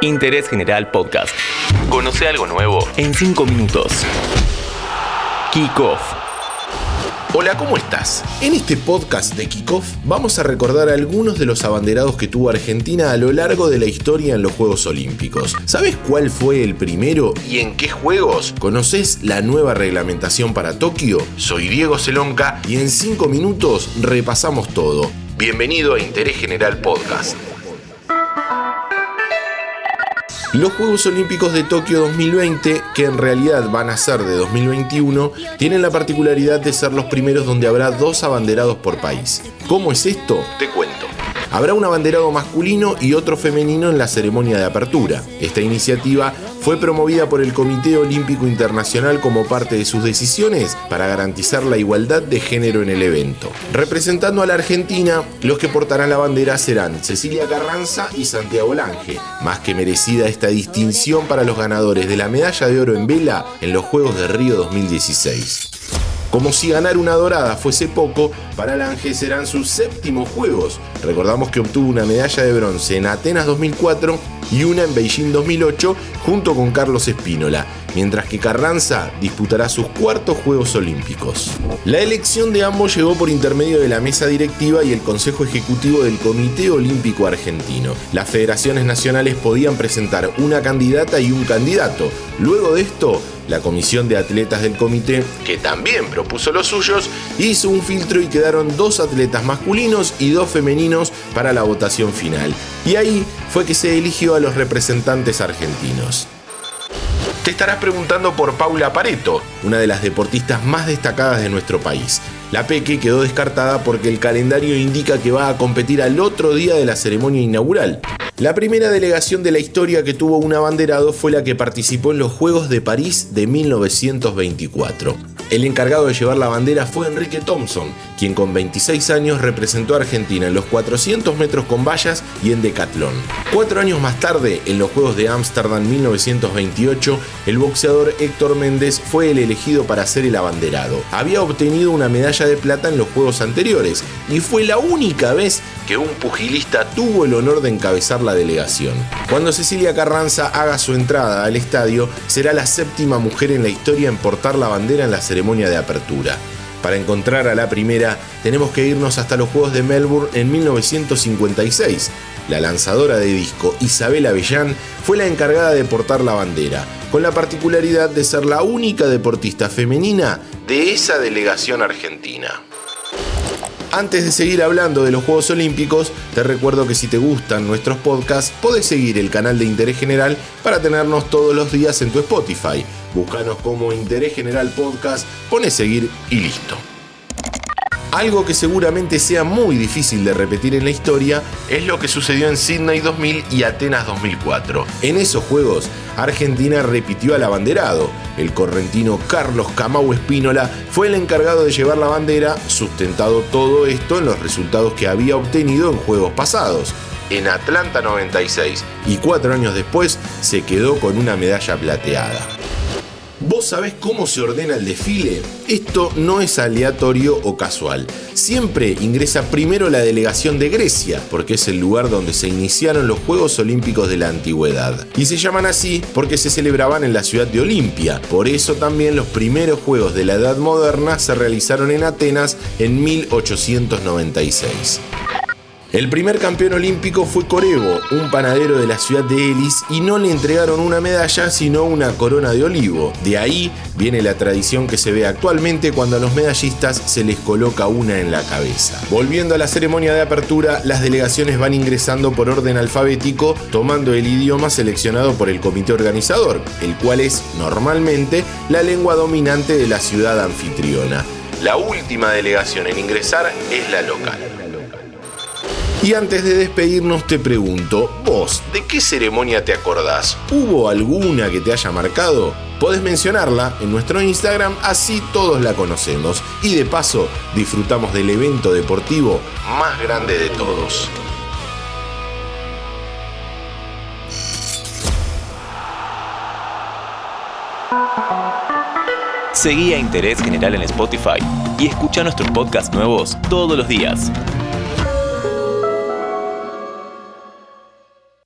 Interés General Podcast. Conoce algo nuevo en 5 minutos. Kickoff. Hola, ¿cómo estás? En este podcast de Kickoff vamos a recordar algunos de los abanderados que tuvo Argentina a lo largo de la historia en los Juegos Olímpicos. ¿Sabes cuál fue el primero y en qué juegos? ¿Conoces la nueva reglamentación para Tokio? Soy Diego Celonca y en 5 minutos repasamos todo. Bienvenido a Interés General Podcast. Los Juegos Olímpicos de Tokio 2020, que en realidad van a ser de 2021, tienen la particularidad de ser los primeros donde habrá dos abanderados por país. ¿Cómo es esto? Te cuento. Habrá un abanderado masculino y otro femenino en la ceremonia de apertura. Esta iniciativa fue promovida por el Comité Olímpico Internacional como parte de sus decisiones para garantizar la igualdad de género en el evento. Representando a la Argentina, los que portarán la bandera serán Cecilia Carranza y Santiago Lange. Más que merecida esta distinción para los ganadores de la medalla de oro en vela en los Juegos de Río 2016. Como si ganar una dorada fuese poco, para Lange serán sus séptimos juegos. Recordamos que obtuvo una medalla de bronce en Atenas 2004 y una en Beijing 2008 junto con Carlos Espínola, mientras que Carranza disputará sus cuartos Juegos Olímpicos. La elección de ambos llegó por intermedio de la mesa directiva y el Consejo Ejecutivo del Comité Olímpico Argentino. Las federaciones nacionales podían presentar una candidata y un candidato. Luego de esto, la comisión de atletas del comité, que también propuso los suyos, hizo un filtro y quedaron dos atletas masculinos y dos femeninos para la votación final. Y ahí fue que se eligió a los representantes argentinos. Te estarás preguntando por Paula Pareto, una de las deportistas más destacadas de nuestro país. La Peque quedó descartada porque el calendario indica que va a competir al otro día de la ceremonia inaugural. La primera delegación de la historia que tuvo un abanderado fue la que participó en los Juegos de París de 1924. El encargado de llevar la bandera fue Enrique Thompson, quien con 26 años representó a Argentina en los 400 metros con vallas y en decatlón. Cuatro años más tarde, en los Juegos de Ámsterdam 1928, el boxeador Héctor Méndez fue el elegido para ser el abanderado. Había obtenido una medalla de plata en los Juegos anteriores y fue la única vez que un pugilista tuvo el honor de encabezar la delegación. Cuando Cecilia Carranza haga su entrada al estadio, será la séptima mujer en la historia en portar la bandera en la ceremonia de apertura. Para encontrar a la primera, tenemos que irnos hasta los Juegos de Melbourne en 1956. La lanzadora de disco Isabel Avellán fue la encargada de portar la bandera, con la particularidad de ser la única deportista femenina de esa delegación argentina. Antes de seguir hablando de los Juegos Olímpicos, te recuerdo que si te gustan nuestros podcasts, podés seguir el canal de Interés General para tenernos todos los días en tu Spotify. Búscanos como Interés General Podcast, pones seguir y listo. Algo que seguramente sea muy difícil de repetir en la historia es lo que sucedió en Sydney 2000 y Atenas 2004. En esos juegos, Argentina repitió al abanderado. El correntino Carlos Camau Espínola fue el encargado de llevar la bandera, sustentado todo esto en los resultados que había obtenido en juegos pasados. En Atlanta 96 y cuatro años después se quedó con una medalla plateada. ¿Vos sabés cómo se ordena el desfile? Esto no es aleatorio o casual. Siempre ingresa primero la delegación de Grecia, porque es el lugar donde se iniciaron los Juegos Olímpicos de la Antigüedad. Y se llaman así porque se celebraban en la ciudad de Olimpia. Por eso también los primeros Juegos de la Edad Moderna se realizaron en Atenas en 1896. El primer campeón olímpico fue Corebo, un panadero de la ciudad de Elis, y no le entregaron una medalla, sino una corona de olivo. De ahí viene la tradición que se ve actualmente cuando a los medallistas se les coloca una en la cabeza. Volviendo a la ceremonia de apertura, las delegaciones van ingresando por orden alfabético, tomando el idioma seleccionado por el comité organizador, el cual es normalmente la lengua dominante de la ciudad anfitriona. La última delegación en ingresar es la local. Y antes de despedirnos te pregunto, vos, ¿de qué ceremonia te acordás? ¿Hubo alguna que te haya marcado? Podés mencionarla en nuestro Instagram, así todos la conocemos. Y de paso, disfrutamos del evento deportivo más grande de todos. Seguí a Interés General en Spotify y escucha nuestros podcasts nuevos todos los días.